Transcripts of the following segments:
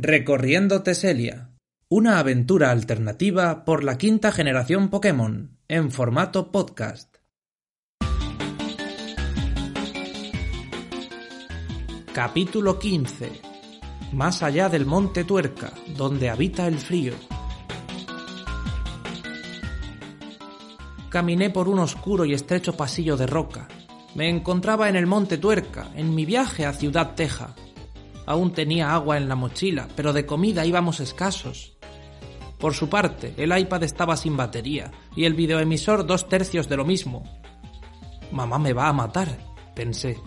Recorriendo Teselia. Una aventura alternativa por la quinta generación Pokémon, en formato podcast. Capítulo 15. Más allá del monte Tuerca, donde habita el frío. Caminé por un oscuro y estrecho pasillo de roca. Me encontraba en el monte Tuerca, en mi viaje a Ciudad Teja. Aún tenía agua en la mochila, pero de comida íbamos escasos. Por su parte, el iPad estaba sin batería y el videoemisor dos tercios de lo mismo. Mamá me va a matar, pensé.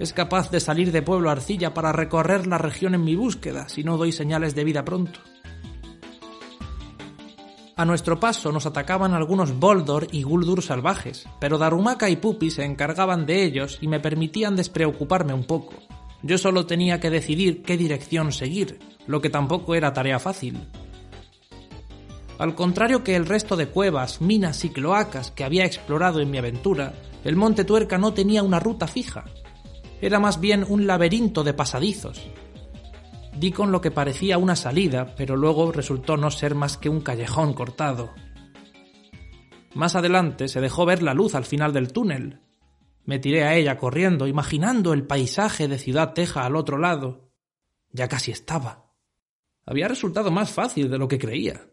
Es capaz de salir de Pueblo Arcilla para recorrer la región en mi búsqueda si no doy señales de vida pronto. A nuestro paso nos atacaban algunos Boldor y Guldur salvajes, pero Darumaka y Pupi se encargaban de ellos y me permitían despreocuparme un poco. Yo solo tenía que decidir qué dirección seguir, lo que tampoco era tarea fácil. Al contrario que el resto de cuevas, minas y cloacas que había explorado en mi aventura, el Monte Tuerca no tenía una ruta fija. Era más bien un laberinto de pasadizos, Di con lo que parecía una salida, pero luego resultó no ser más que un callejón cortado. Más adelante se dejó ver la luz al final del túnel. Me tiré a ella corriendo, imaginando el paisaje de Ciudad Teja al otro lado. Ya casi estaba. Había resultado más fácil de lo que creía.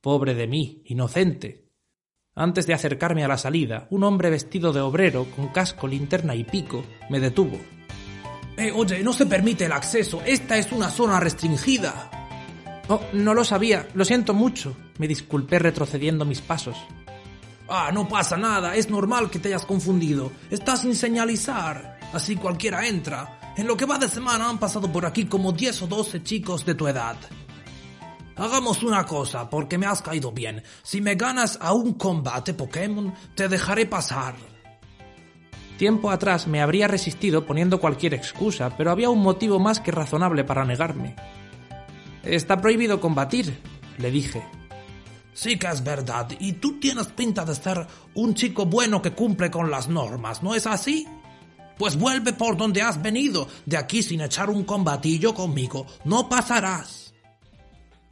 Pobre de mí, inocente. Antes de acercarme a la salida, un hombre vestido de obrero, con casco, linterna y pico, me detuvo. Eh, oye, no se permite el acceso. Esta es una zona restringida. Oh, no lo sabía. Lo siento mucho. Me disculpé retrocediendo mis pasos. Ah, no pasa nada. Es normal que te hayas confundido. Estás sin señalizar. Así cualquiera entra. En lo que va de semana han pasado por aquí como 10 o 12 chicos de tu edad. Hagamos una cosa, porque me has caído bien. Si me ganas a un combate Pokémon, te dejaré pasar. Tiempo atrás me habría resistido poniendo cualquier excusa, pero había un motivo más que razonable para negarme. Está prohibido combatir, le dije. Sí que es verdad, y tú tienes pinta de ser un chico bueno que cumple con las normas, ¿no es así? Pues vuelve por donde has venido, de aquí sin echar un combatillo conmigo, no pasarás.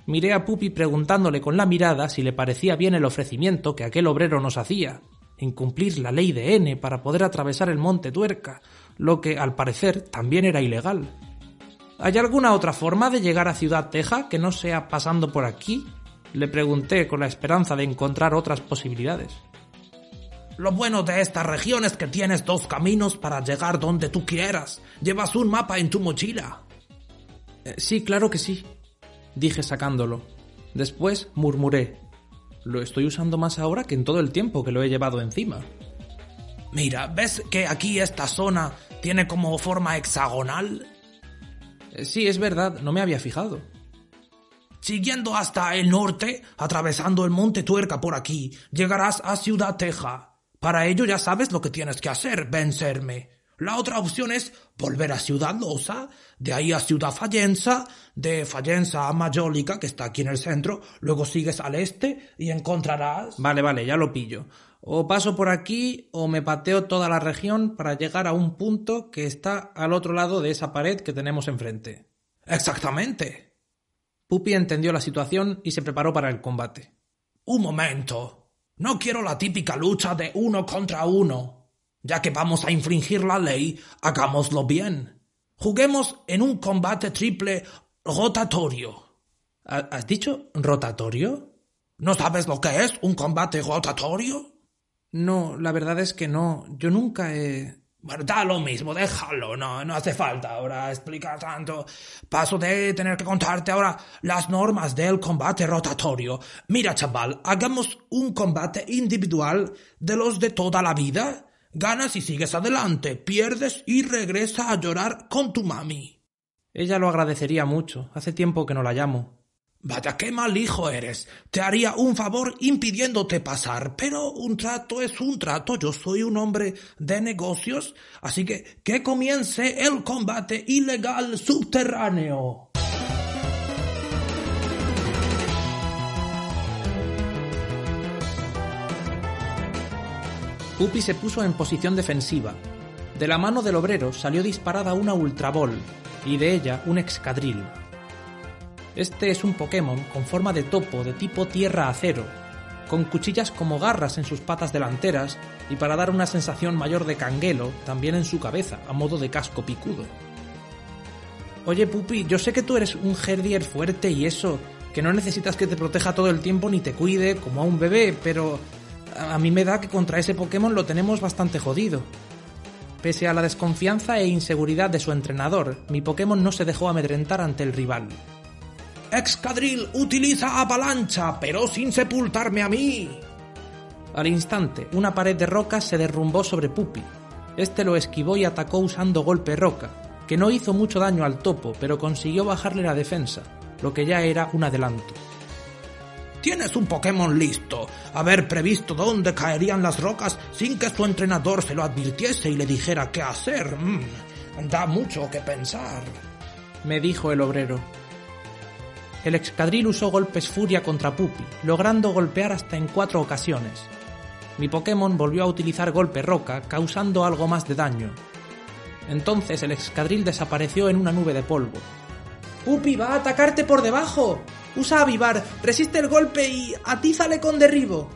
Miré a Pupi preguntándole con la mirada si le parecía bien el ofrecimiento que aquel obrero nos hacía incumplir la ley de N para poder atravesar el monte Tuerca, lo que al parecer también era ilegal. ¿Hay alguna otra forma de llegar a Ciudad Teja que no sea pasando por aquí? Le pregunté con la esperanza de encontrar otras posibilidades. Lo bueno de esta región es que tienes dos caminos para llegar donde tú quieras. Llevas un mapa en tu mochila. Eh, sí, claro que sí, dije sacándolo. Después murmuré. Lo estoy usando más ahora que en todo el tiempo que lo he llevado encima. Mira, ¿ves que aquí esta zona tiene como forma hexagonal? Eh, sí, es verdad, no me había fijado. Siguiendo hasta el norte, atravesando el monte Tuerca por aquí, llegarás a Ciudad Teja. Para ello ya sabes lo que tienes que hacer, vencerme. La otra opción es volver a Ciudad Losa, de ahí a Ciudad Fallenza, de Fallenza a Mayólica, que está aquí en el centro, luego sigues al este y encontrarás... Vale, vale, ya lo pillo. O paso por aquí o me pateo toda la región para llegar a un punto que está al otro lado de esa pared que tenemos enfrente. Exactamente. Pupi entendió la situación y se preparó para el combate. Un momento. No quiero la típica lucha de uno contra uno. Ya que vamos a infringir la ley, hagámoslo bien. Juguemos en un combate triple rotatorio. ¿Has dicho rotatorio? ¿No sabes lo que es un combate rotatorio? No, la verdad es que no. Yo nunca he. Bueno, da lo mismo, déjalo, no, no hace falta ahora explicar tanto. Paso de tener que contarte ahora las normas del combate rotatorio. Mira, chaval, hagamos un combate individual de los de toda la vida Ganas y sigues adelante, pierdes y regresa a llorar con tu mami. Ella lo agradecería mucho. Hace tiempo que no la llamo. Vaya qué mal hijo eres. Te haría un favor impidiéndote pasar, pero un trato es un trato. Yo soy un hombre de negocios, así que que comience el combate ilegal subterráneo. Pupi se puso en posición defensiva. De la mano del obrero salió disparada una ultrabol y de ella un excadril. Este es un Pokémon con forma de topo de tipo tierra-acero, con cuchillas como garras en sus patas delanteras y para dar una sensación mayor de canguelo también en su cabeza, a modo de casco picudo. Oye, Pupi, yo sé que tú eres un Herdier fuerte y eso, que no necesitas que te proteja todo el tiempo ni te cuide como a un bebé, pero a mí me da que contra ese Pokémon lo tenemos bastante jodido. Pese a la desconfianza e inseguridad de su entrenador, mi Pokémon no se dejó amedrentar ante el rival. Excadril utiliza avalancha, pero sin sepultarme a mí. Al instante, una pared de rocas se derrumbó sobre Pupi. Este lo esquivó y atacó usando golpe roca, que no hizo mucho daño al topo, pero consiguió bajarle la defensa, lo que ya era un adelanto. Tienes un Pokémon listo. Haber previsto dónde caerían las rocas sin que su entrenador se lo advirtiese y le dijera qué hacer. Mm, da mucho que pensar. Me dijo el obrero. El excadril usó golpes furia contra Pupi, logrando golpear hasta en cuatro ocasiones. Mi Pokémon volvió a utilizar golpe roca, causando algo más de daño. Entonces el excadril desapareció en una nube de polvo. ¡Pupi va a atacarte por debajo! Usa avivar, resiste el golpe y atízale con derribo.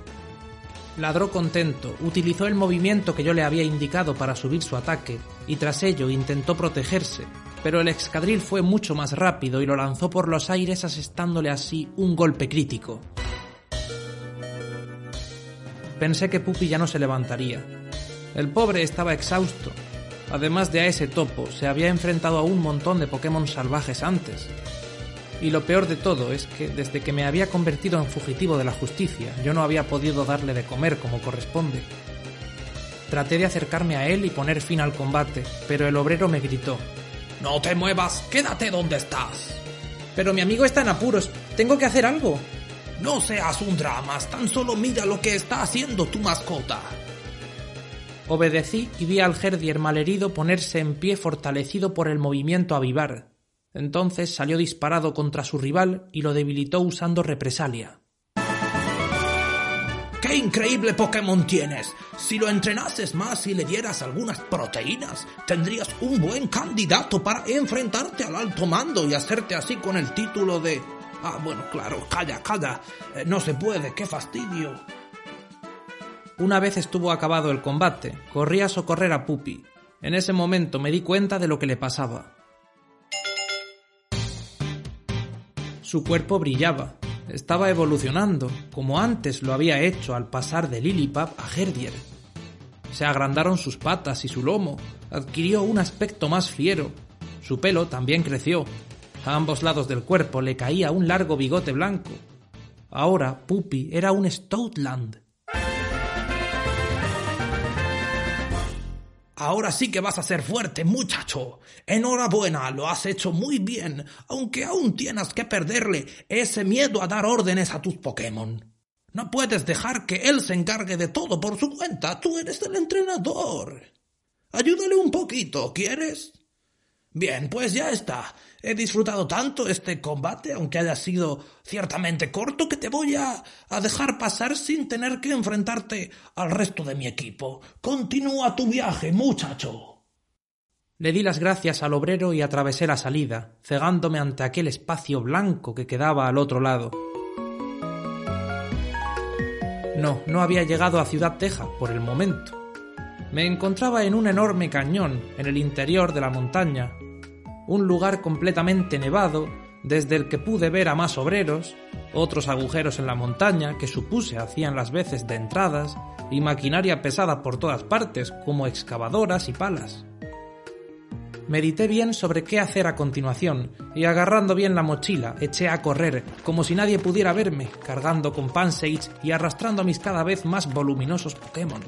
Ladró contento, utilizó el movimiento que yo le había indicado para subir su ataque, y tras ello intentó protegerse, pero el excadril fue mucho más rápido y lo lanzó por los aires asestándole así un golpe crítico. Pensé que Pupi ya no se levantaría. El pobre estaba exhausto. Además de a ese topo, se había enfrentado a un montón de Pokémon salvajes antes, y lo peor de todo es que desde que me había convertido en fugitivo de la justicia, yo no había podido darle de comer como corresponde. Traté de acercarme a él y poner fin al combate, pero el obrero me gritó. No te muevas, quédate donde estás. Pero mi amigo está en apuros, tengo que hacer algo. No seas un dramas, tan solo mira lo que está haciendo tu mascota. Obedecí y vi al Herdier malherido ponerse en pie fortalecido por el movimiento avivar, entonces salió disparado contra su rival y lo debilitó usando represalia. ¡Qué increíble Pokémon tienes! Si lo entrenases más y le dieras algunas proteínas, tendrías un buen candidato para enfrentarte al alto mando y hacerte así con el título de... Ah, bueno, claro, calla, calla. Eh, no se puede, qué fastidio. Una vez estuvo acabado el combate, corrí a socorrer a Pupi. En ese momento me di cuenta de lo que le pasaba. Su cuerpo brillaba, estaba evolucionando, como antes lo había hecho al pasar de Lilipap a Herdier. Se agrandaron sus patas y su lomo, adquirió un aspecto más fiero. Su pelo también creció. A ambos lados del cuerpo le caía un largo bigote blanco. Ahora Puppy era un Stoutland, Ahora sí que vas a ser fuerte, muchacho. Enhorabuena, lo has hecho muy bien, aunque aún tienes que perderle ese miedo a dar órdenes a tus Pokémon. No puedes dejar que él se encargue de todo por su cuenta. Tú eres el entrenador. Ayúdale un poquito, ¿quieres? Bien, pues ya está. He disfrutado tanto este combate, aunque haya sido ciertamente corto, que te voy a, dejar pasar sin tener que enfrentarte al resto de mi equipo. Continúa tu viaje, muchacho. Le di las gracias al obrero y atravesé la salida, cegándome ante aquel espacio blanco que quedaba al otro lado. No, no había llegado a Ciudad Teja por el momento. Me encontraba en un enorme cañón en el interior de la montaña, un lugar completamente nevado, desde el que pude ver a más obreros, otros agujeros en la montaña que supuse hacían las veces de entradas, y maquinaria pesada por todas partes, como excavadoras y palas. Medité bien sobre qué hacer a continuación, y agarrando bien la mochila, eché a correr, como si nadie pudiera verme, cargando con Pansage y arrastrando mis cada vez más voluminosos Pokémon.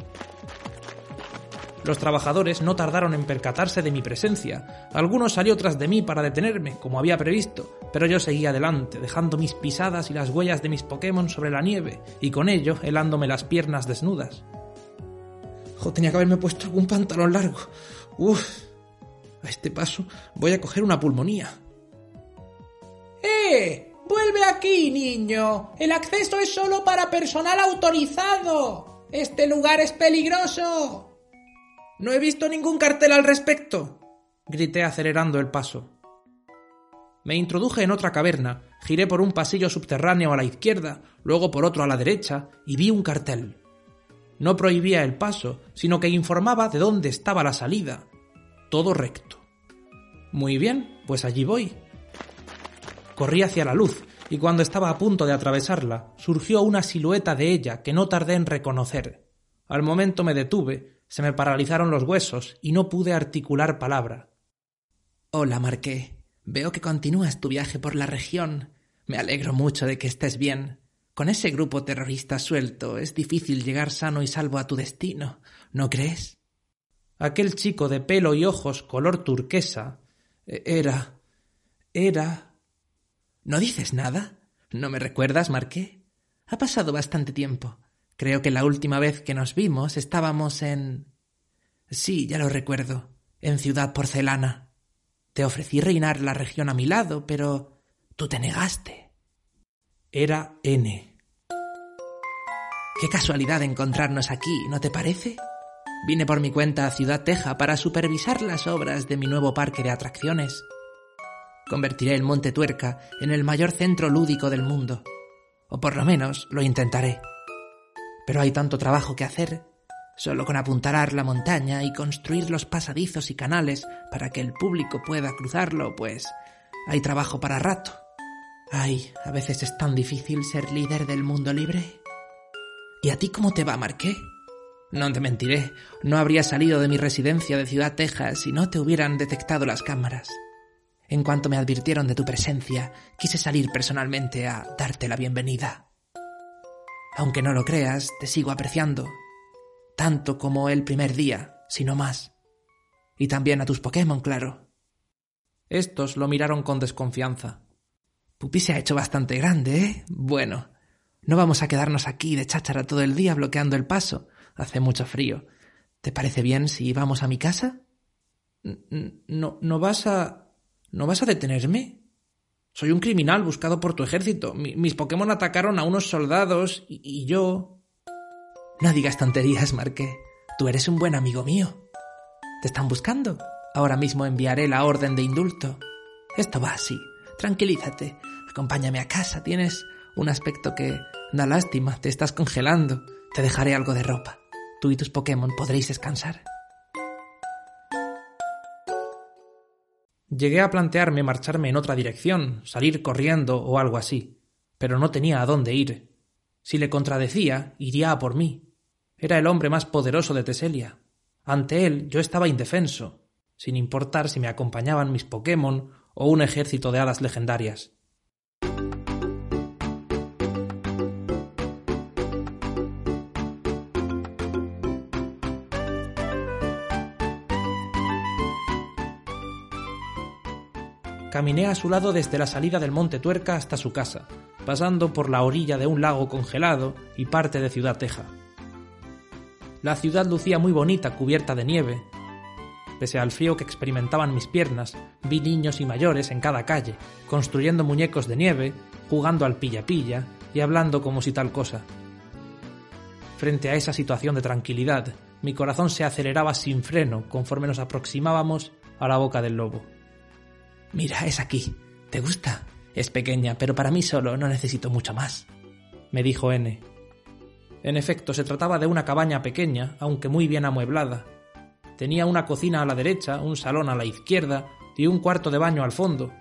Los trabajadores no tardaron en percatarse de mi presencia. Algunos salió tras de mí para detenerme, como había previsto, pero yo seguía adelante, dejando mis pisadas y las huellas de mis Pokémon sobre la nieve, y con ello helándome las piernas desnudas. Jo, tenía que haberme puesto algún pantalón largo. Uf. A este paso voy a coger una pulmonía. ¡Eh! ¡Vuelve aquí, niño! El acceso es solo para personal autorizado. Este lugar es peligroso. No he visto ningún cartel al respecto, grité acelerando el paso. Me introduje en otra caverna, giré por un pasillo subterráneo a la izquierda, luego por otro a la derecha, y vi un cartel. No prohibía el paso, sino que informaba de dónde estaba la salida. Todo recto. Muy bien, pues allí voy. Corrí hacia la luz, y cuando estaba a punto de atravesarla, surgió una silueta de ella que no tardé en reconocer. Al momento me detuve, se me paralizaron los huesos y no pude articular palabra. Hola, Marqué. Veo que continúas tu viaje por la región. Me alegro mucho de que estés bien. Con ese grupo terrorista suelto es difícil llegar sano y salvo a tu destino, ¿no crees? Aquel chico de pelo y ojos color turquesa e-, era. era. ¿No dices nada? ¿No me recuerdas, Marqué? Ha pasado bastante tiempo. Creo que la última vez que nos vimos estábamos en. Sí, ya lo recuerdo. En Ciudad Porcelana. Te ofrecí reinar la región a mi lado, pero tú te negaste. Era N. Qué casualidad encontrarnos aquí, ¿no te parece? Vine por mi cuenta a Ciudad Teja para supervisar las obras de mi nuevo parque de atracciones. Convertiré el Monte Tuerca en el mayor centro lúdico del mundo. O por lo menos lo intentaré. Pero hay tanto trabajo que hacer. Solo con apuntalar la montaña y construir los pasadizos y canales para que el público pueda cruzarlo, pues hay trabajo para rato. Ay, a veces es tan difícil ser líder del mundo libre. ¿Y a ti cómo te va, Marqué? No te mentiré, no habría salido de mi residencia de Ciudad Texas si no te hubieran detectado las cámaras. En cuanto me advirtieron de tu presencia, quise salir personalmente a darte la bienvenida. Aunque no lo creas, te sigo apreciando, tanto como el primer día, si no más. Y también a tus Pokémon, claro. Estos lo miraron con desconfianza. Pupi se ha hecho bastante grande, ¿eh? Bueno, no vamos a quedarnos aquí de cháchara todo el día bloqueando el paso. Hace mucho frío. ¿Te parece bien si vamos a mi casa? No, no vas a. ¿No vas a detenerme? Soy un criminal buscado por tu ejército. mis Pokémon atacaron a unos soldados y, yo... No digas tonterías, Marqué. Tú eres un buen amigo mío. ¿Te están buscando? Ahora mismo enviaré la orden de indulto. Esto va así. Tranquilízate. Acompáñame a casa. Tienes un aspecto que da lástima. Te estás congelando. Te dejaré algo de ropa. Tú y tus Pokémon podréis descansar. Llegué a plantearme marcharme en otra dirección, salir corriendo o algo así, pero no tenía a dónde ir. Si le contradecía, iría a por mí. Era el hombre más poderoso de Teselia. Ante él yo estaba indefenso, sin importar si me acompañaban mis Pokémon o un ejército de hadas legendarias. Caminé a su lado desde la salida del Monte Tuerca hasta su casa, pasando por la orilla de un lago congelado y parte de Ciudad Teja. La ciudad lucía muy bonita cubierta de nieve. Pese al frío que experimentaban mis piernas, vi niños y mayores en cada calle, construyendo muñecos de nieve, jugando al pilla-pilla y hablando como si tal cosa. Frente a esa situación de tranquilidad, mi corazón se aceleraba sin freno conforme nos aproximábamos a la boca del lobo. Mira, es aquí. ¿Te gusta? Es pequeña, pero para mí solo no necesito mucho más. Me dijo N. En efecto, se trataba de una cabaña pequeña, aunque muy bien amueblada. Tenía una cocina a la derecha, un salón a la izquierda y un cuarto de baño al fondo.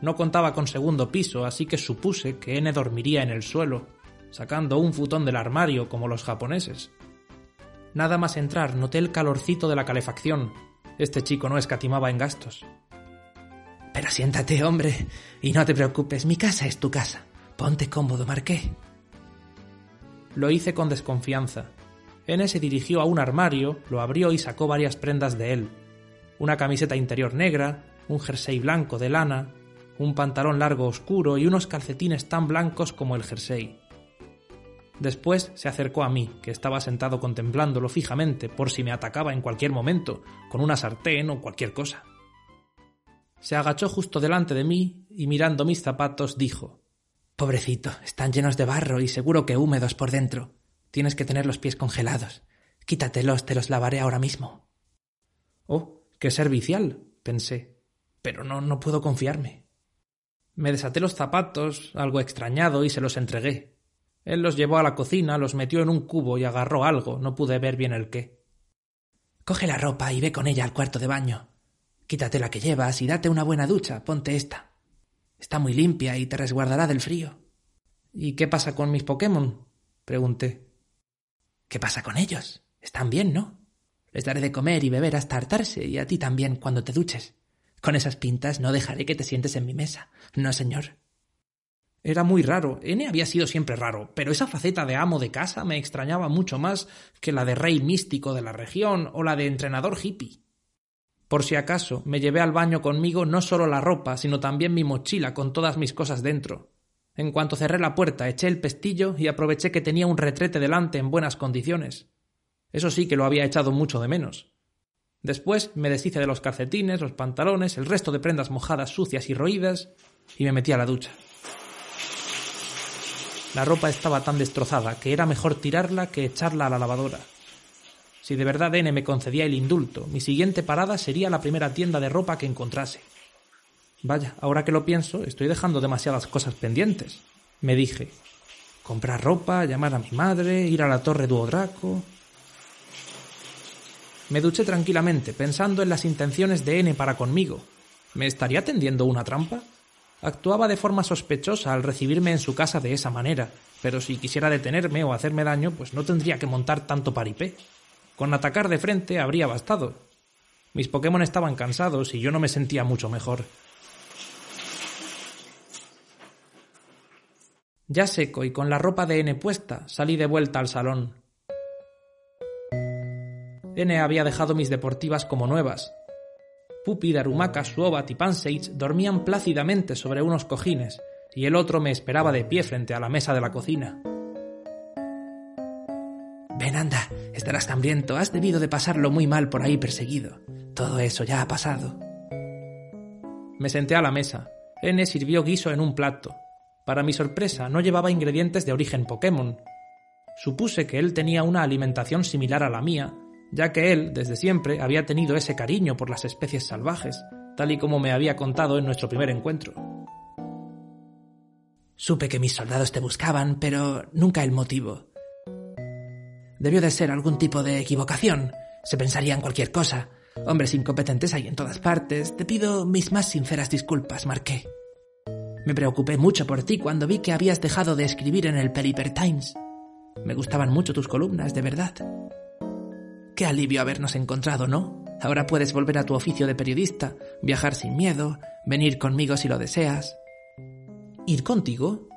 No contaba con segundo piso, así que supuse que N dormiría en el suelo, sacando un futón del armario como los japoneses. Nada más entrar noté el calorcito de la calefacción. Este chico no escatimaba en gastos. Pero siéntate, hombre, y no te preocupes, mi casa es tu casa. Ponte cómodo, Marqué. Lo hice con desconfianza. N se dirigió a un armario, lo abrió y sacó varias prendas de él. Una camiseta interior negra, un jersey blanco de lana, un pantalón largo oscuro y unos calcetines tan blancos como el jersey. Después se acercó a mí, que estaba sentado contemplándolo fijamente por si me atacaba en cualquier momento, con una sartén o cualquier cosa. Se agachó justo delante de mí y mirando mis zapatos dijo Pobrecito, están llenos de barro y seguro que húmedos por dentro. Tienes que tener los pies congelados. Quítatelos, te los lavaré ahora mismo. Oh, qué servicial, pensé. Pero no, no puedo confiarme. Me desaté los zapatos, algo extrañado, y se los entregué. Él los llevó a la cocina, los metió en un cubo y agarró algo, no pude ver bien el qué. Coge la ropa y ve con ella al cuarto de baño. Quítate la que llevas y date una buena ducha, ponte esta. Está muy limpia y te resguardará del frío. ¿Y qué pasa con mis Pokémon? pregunté. ¿Qué pasa con ellos? Están bien, ¿no? Les daré de comer y beber hasta hartarse, y a ti también cuando te duches. Con esas pintas no dejaré que te sientes en mi mesa. No, señor. Era muy raro. N había sido siempre raro, pero esa faceta de amo de casa me extrañaba mucho más que la de rey místico de la región o la de entrenador hippie. Por si acaso, me llevé al baño conmigo no solo la ropa, sino también mi mochila con todas mis cosas dentro. En cuanto cerré la puerta, eché el pestillo y aproveché que tenía un retrete delante en buenas condiciones. Eso sí que lo había echado mucho de menos. Después me deshice de los calcetines, los pantalones, el resto de prendas mojadas, sucias y roídas, y me metí a la ducha. La ropa estaba tan destrozada que era mejor tirarla que echarla a la lavadora. Si de verdad N me concedía el indulto, mi siguiente parada sería la primera tienda de ropa que encontrase. Vaya, ahora que lo pienso, estoy dejando demasiadas cosas pendientes. Me dije. Comprar ropa, llamar a mi madre, ir a la torre Duodraco. Me duché tranquilamente, pensando en las intenciones de N para conmigo. ¿Me estaría tendiendo una trampa? Actuaba de forma sospechosa al recibirme en su casa de esa manera, pero si quisiera detenerme o hacerme daño, pues no tendría que montar tanto paripé. Con atacar de frente habría bastado. Mis Pokémon estaban cansados y yo no me sentía mucho mejor. Ya seco y con la ropa de N puesta, salí de vuelta al salón. N había dejado mis deportivas como nuevas. Pupi, Darumaka, Suobat y Pansage dormían plácidamente sobre unos cojines, y el otro me esperaba de pie frente a la mesa de la cocina. Ven, anda, estarás hambriento, has debido de pasarlo muy mal por ahí perseguido. Todo eso ya ha pasado. Me senté a la mesa. N sirvió guiso en un plato. Para mi sorpresa, no llevaba ingredientes de origen Pokémon. Supuse que él tenía una alimentación similar a la mía, ya que él, desde siempre, había tenido ese cariño por las especies salvajes, tal y como me había contado en nuestro primer encuentro. Supe que mis soldados te buscaban, pero nunca el motivo. Debió de ser algún tipo de equivocación. Se pensaría en cualquier cosa. Hombres incompetentes hay en todas partes. Te pido mis más sinceras disculpas, Marqué. Me preocupé mucho por ti cuando vi que habías dejado de escribir en el Peliper Times. Me gustaban mucho tus columnas, de verdad. Qué alivio habernos encontrado, ¿no? Ahora puedes volver a tu oficio de periodista, viajar sin miedo, venir conmigo si lo deseas. ¿Ir contigo?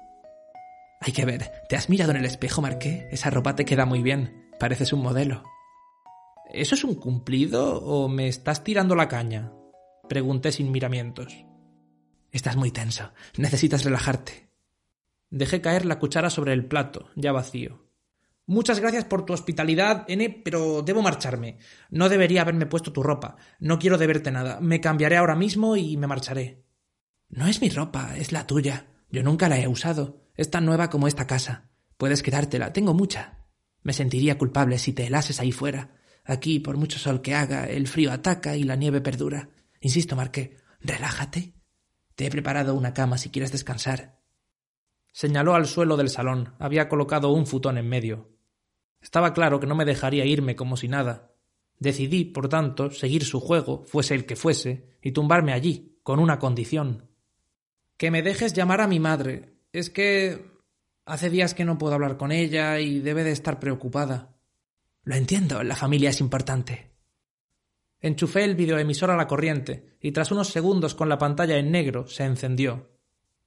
Hay que ver, ¿te has mirado en el espejo, Marqué? Esa ropa te queda muy bien. Pareces un modelo. ¿Eso es un cumplido o me estás tirando la caña? Pregunté sin miramientos. Estás muy tenso. Necesitas relajarte. Dejé caer la cuchara sobre el plato, ya vacío. Muchas gracias por tu hospitalidad, N, pero debo marcharme. No debería haberme puesto tu ropa. No quiero deberte nada. Me cambiaré ahora mismo y me marcharé. No es mi ropa, es la tuya. Yo nunca la he usado. Es tan nueva como esta casa. Puedes quedártela, tengo mucha. Me sentiría culpable si te helases ahí fuera. Aquí, por mucho sol que haga, el frío ataca y la nieve perdura. Insisto, Marqué, relájate. Te he preparado una cama si quieres descansar. Señaló al suelo del salón. Había colocado un futón en medio. Estaba claro que no me dejaría irme como si nada. Decidí, por tanto, seguir su juego, fuese el que fuese, y tumbarme allí, con una condición. Que me dejes llamar a mi madre. Es que hace días que no puedo hablar con ella y debe de estar preocupada. Lo entiendo, la familia es importante. Enchufé el videoemisor a la corriente y tras unos segundos con la pantalla en negro se encendió.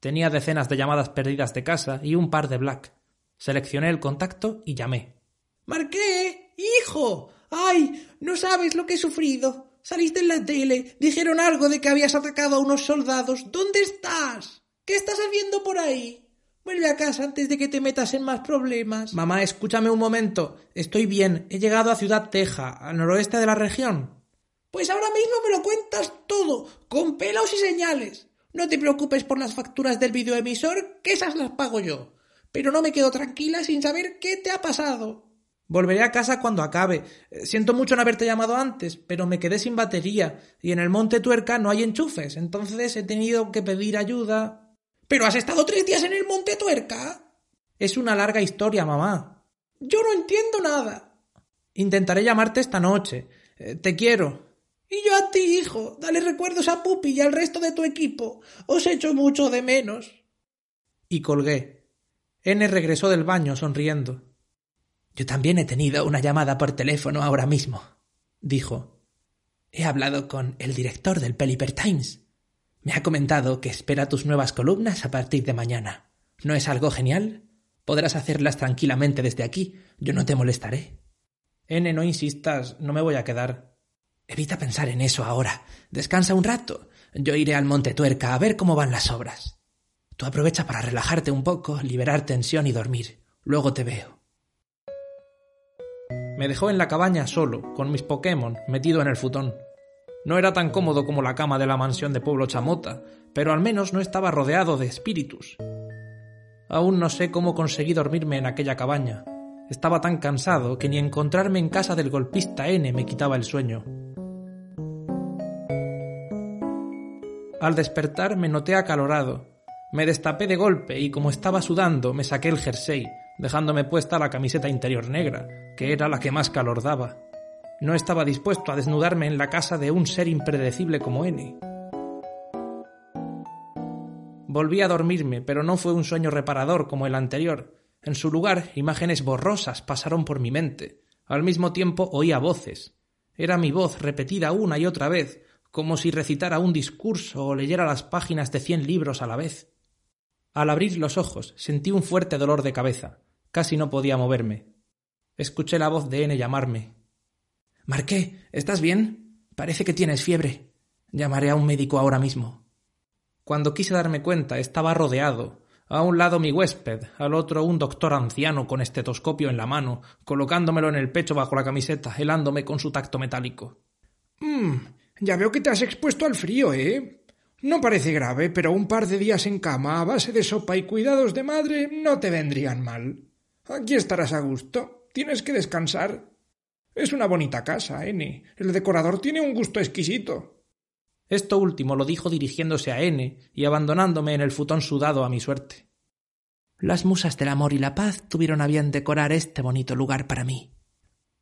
Tenía decenas de llamadas perdidas de casa y un par de Black. Seleccioné el contacto y llamé. Marqué, hijo. Ay, no sabes lo que he sufrido. Saliste en la tele, dijeron algo de que habías atacado a unos soldados. ¿Dónde estás? ¿Qué estás haciendo por ahí? Vuelve a casa antes de que te metas en más problemas. Mamá, escúchame un momento. Estoy bien. He llegado a Ciudad Teja, al noroeste de la región. Pues ahora mismo me lo cuentas todo, con pelos y señales. No te preocupes por las facturas del videoemisor, que esas las pago yo. Pero no me quedo tranquila sin saber qué te ha pasado. Volveré a casa cuando acabe. Eh, siento mucho no haberte llamado antes, pero me quedé sin batería y en el monte Tuerca no hay enchufes, entonces he tenido que pedir ayuda. ¿Pero has estado tres días en el Monte Tuerca? Es una larga historia, mamá. Yo no entiendo nada. Intentaré llamarte esta noche. Eh, te quiero. Y yo a ti, hijo. Dale recuerdos a Pupi y al resto de tu equipo. Os echo mucho de menos. Y colgué. N regresó del baño sonriendo. Yo también he tenido una llamada por teléfono ahora mismo, dijo. He hablado con el director del Pelipper Times. Me ha comentado que espera tus nuevas columnas a partir de mañana. ¿No es algo genial? Podrás hacerlas tranquilamente desde aquí. Yo no te molestaré. N, no insistas, no me voy a quedar. Evita pensar en eso ahora. Descansa un rato. Yo iré al Monte Tuerca a ver cómo van las obras. Tú aprovecha para relajarte un poco, liberar tensión y dormir. Luego te veo. Me dejó en la cabaña solo, con mis Pokémon, metido en el futón. No era tan cómodo como la cama de la mansión de Pueblo Chamota, pero al menos no estaba rodeado de espíritus. Aún no sé cómo conseguí dormirme en aquella cabaña. Estaba tan cansado que ni encontrarme en casa del golpista N me quitaba el sueño. Al despertar me noté acalorado. Me destapé de golpe y como estaba sudando me saqué el jersey, dejándome puesta la camiseta interior negra, que era la que más calor daba. No estaba dispuesto a desnudarme en la casa de un ser impredecible como N. Volví a dormirme, pero no fue un sueño reparador como el anterior. En su lugar, imágenes borrosas pasaron por mi mente. Al mismo tiempo oía voces. Era mi voz repetida una y otra vez, como si recitara un discurso o leyera las páginas de cien libros a la vez. Al abrir los ojos sentí un fuerte dolor de cabeza. Casi no podía moverme. Escuché la voz de N llamarme. Marqué, ¿estás bien? Parece que tienes fiebre. Llamaré a un médico ahora mismo. Cuando quise darme cuenta estaba rodeado. A un lado mi huésped, al otro un doctor anciano con estetoscopio en la mano, colocándomelo en el pecho bajo la camiseta, helándome con su tacto metálico. Mmm, ya veo que te has expuesto al frío, ¿eh? No parece grave, pero un par de días en cama a base de sopa y cuidados de madre no te vendrían mal. Aquí estarás a gusto. Tienes que descansar. Es una bonita casa, N. El decorador tiene un gusto exquisito. Esto último lo dijo dirigiéndose a N y abandonándome en el futón sudado a mi suerte. Las musas del amor y la paz tuvieron a bien decorar este bonito lugar para mí.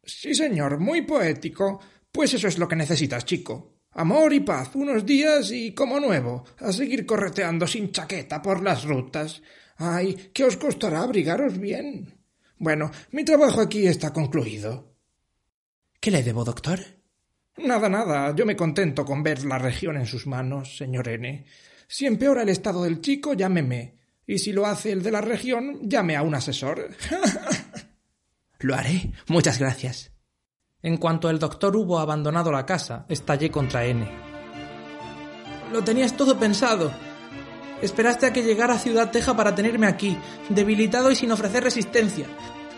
Sí, señor, muy poético. Pues eso es lo que necesitas, chico. Amor y paz, unos días y como nuevo, a seguir correteando sin chaqueta por las rutas. Ay, ¿qué os costará abrigaros bien? Bueno, mi trabajo aquí está concluido. ¿Qué le debo, doctor? Nada, nada. Yo me contento con ver la región en sus manos, señor N. Si empeora el estado del chico, llámeme. Y si lo hace el de la región, llame a un asesor. lo haré. Muchas gracias. En cuanto el doctor hubo abandonado la casa, estallé contra N. Lo tenías todo pensado. Esperaste a que llegara a Ciudad Teja para tenerme aquí, debilitado y sin ofrecer resistencia.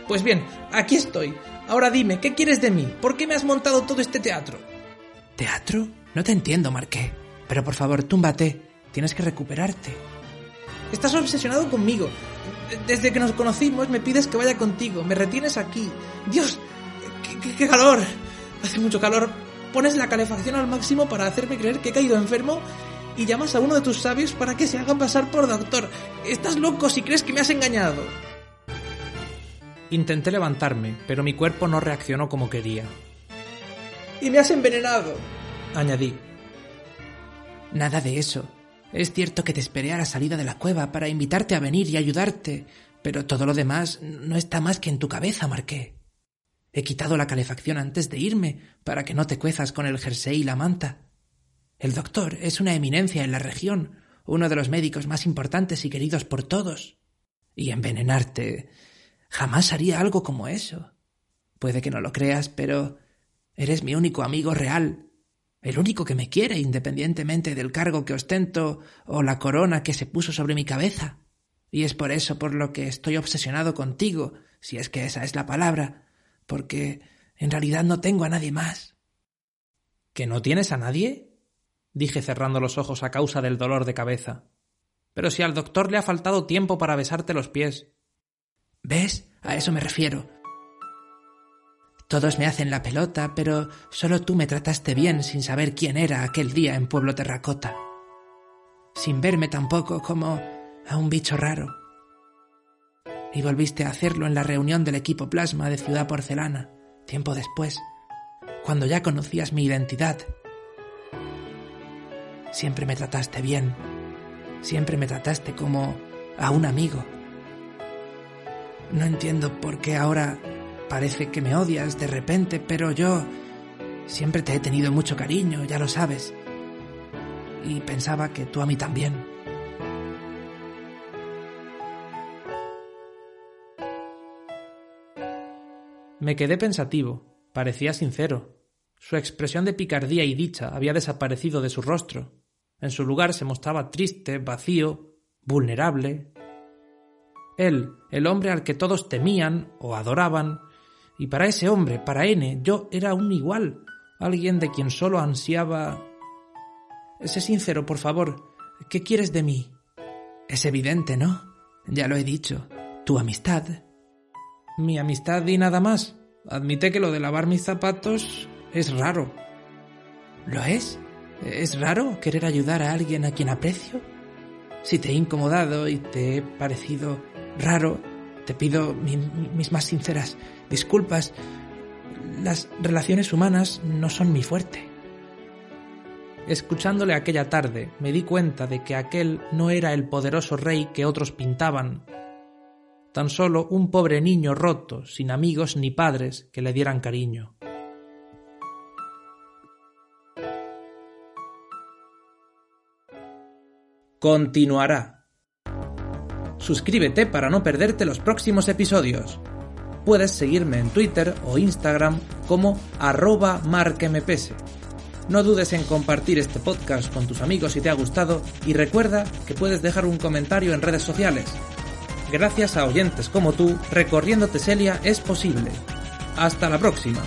Pues bien, aquí estoy. Ahora dime, ¿qué quieres de mí? ¿Por qué me has montado todo este teatro? ¿Teatro? No te entiendo, Marqué. Pero por favor, túmbate. Tienes que recuperarte. Estás obsesionado conmigo. Desde que nos conocimos me pides que vaya contigo. Me retienes aquí. Dios, qué, calor! Hace mucho calor. Pones la calefacción al máximo para hacerme creer que he caído enfermo y llamas a uno de tus sabios para que se haga pasar por doctor. Estás loco si crees que me has engañado. Intenté levantarme, pero mi cuerpo no reaccionó como quería. Y me has envenenado, añadí. Nada de eso. Es cierto que te esperé a la salida de la cueva para invitarte a venir y ayudarte, pero todo lo demás no está más que en tu cabeza, Marqué. He quitado la calefacción antes de irme, para que no te cuezas con el jersey y la manta. El doctor es una eminencia en la región, uno de los médicos más importantes y queridos por todos. Y envenenarte. Jamás haría algo como eso. Puede que no lo creas, pero eres mi único amigo real, el único que me quiere independientemente del cargo que ostento o la corona que se puso sobre mi cabeza. Y es por eso por lo que estoy obsesionado contigo, si es que esa es la palabra, porque en realidad no tengo a nadie más. ¿Que no tienes a nadie? dije cerrando los ojos a causa del dolor de cabeza. Pero si al doctor le ha faltado tiempo para besarte los pies. ¿Ves? A eso me refiero. Todos me hacen la pelota, pero solo tú me trataste bien sin saber quién era aquel día en Pueblo Terracota. Sin verme tampoco como a un bicho raro. Y volviste a hacerlo en la reunión del equipo plasma de Ciudad Porcelana, tiempo después, cuando ya conocías mi identidad. Siempre me trataste bien, siempre me trataste como a un amigo. No entiendo por qué ahora parece que me odias de repente, pero yo siempre te he tenido mucho cariño, ya lo sabes. Y pensaba que tú a mí también. Me quedé pensativo. Parecía sincero. Su expresión de picardía y dicha había desaparecido de su rostro. En su lugar se mostraba triste, vacío, vulnerable. Él, el hombre al que todos temían o adoraban, y para ese hombre, para N, yo era un igual, alguien de quien solo ansiaba. Sé sincero, por favor. ¿Qué quieres de mí? Es evidente, ¿no? Ya lo he dicho. Tu amistad. Mi amistad y nada más. Admite que lo de lavar mis zapatos es raro. ¿Lo es? ¿Es raro querer ayudar a alguien a quien aprecio? Si te he incomodado y te he parecido raro, te pido mis más sinceras disculpas. Las relaciones humanas no son mi fuerte. Escuchándole aquella tarde, me di cuenta de que aquel no era el poderoso rey que otros pintaban, tan solo un pobre niño roto, sin amigos ni padres que le dieran cariño. Continuará. Suscríbete para no perderte los próximos episodios. Puedes seguirme en Twitter o Instagram como arroba marquemepese. No dudes en compartir este podcast con tus amigos si te ha gustado y recuerda que puedes dejar un comentario en redes sociales. Gracias a oyentes como tú, recorriendo Teselia es posible. Hasta la próxima.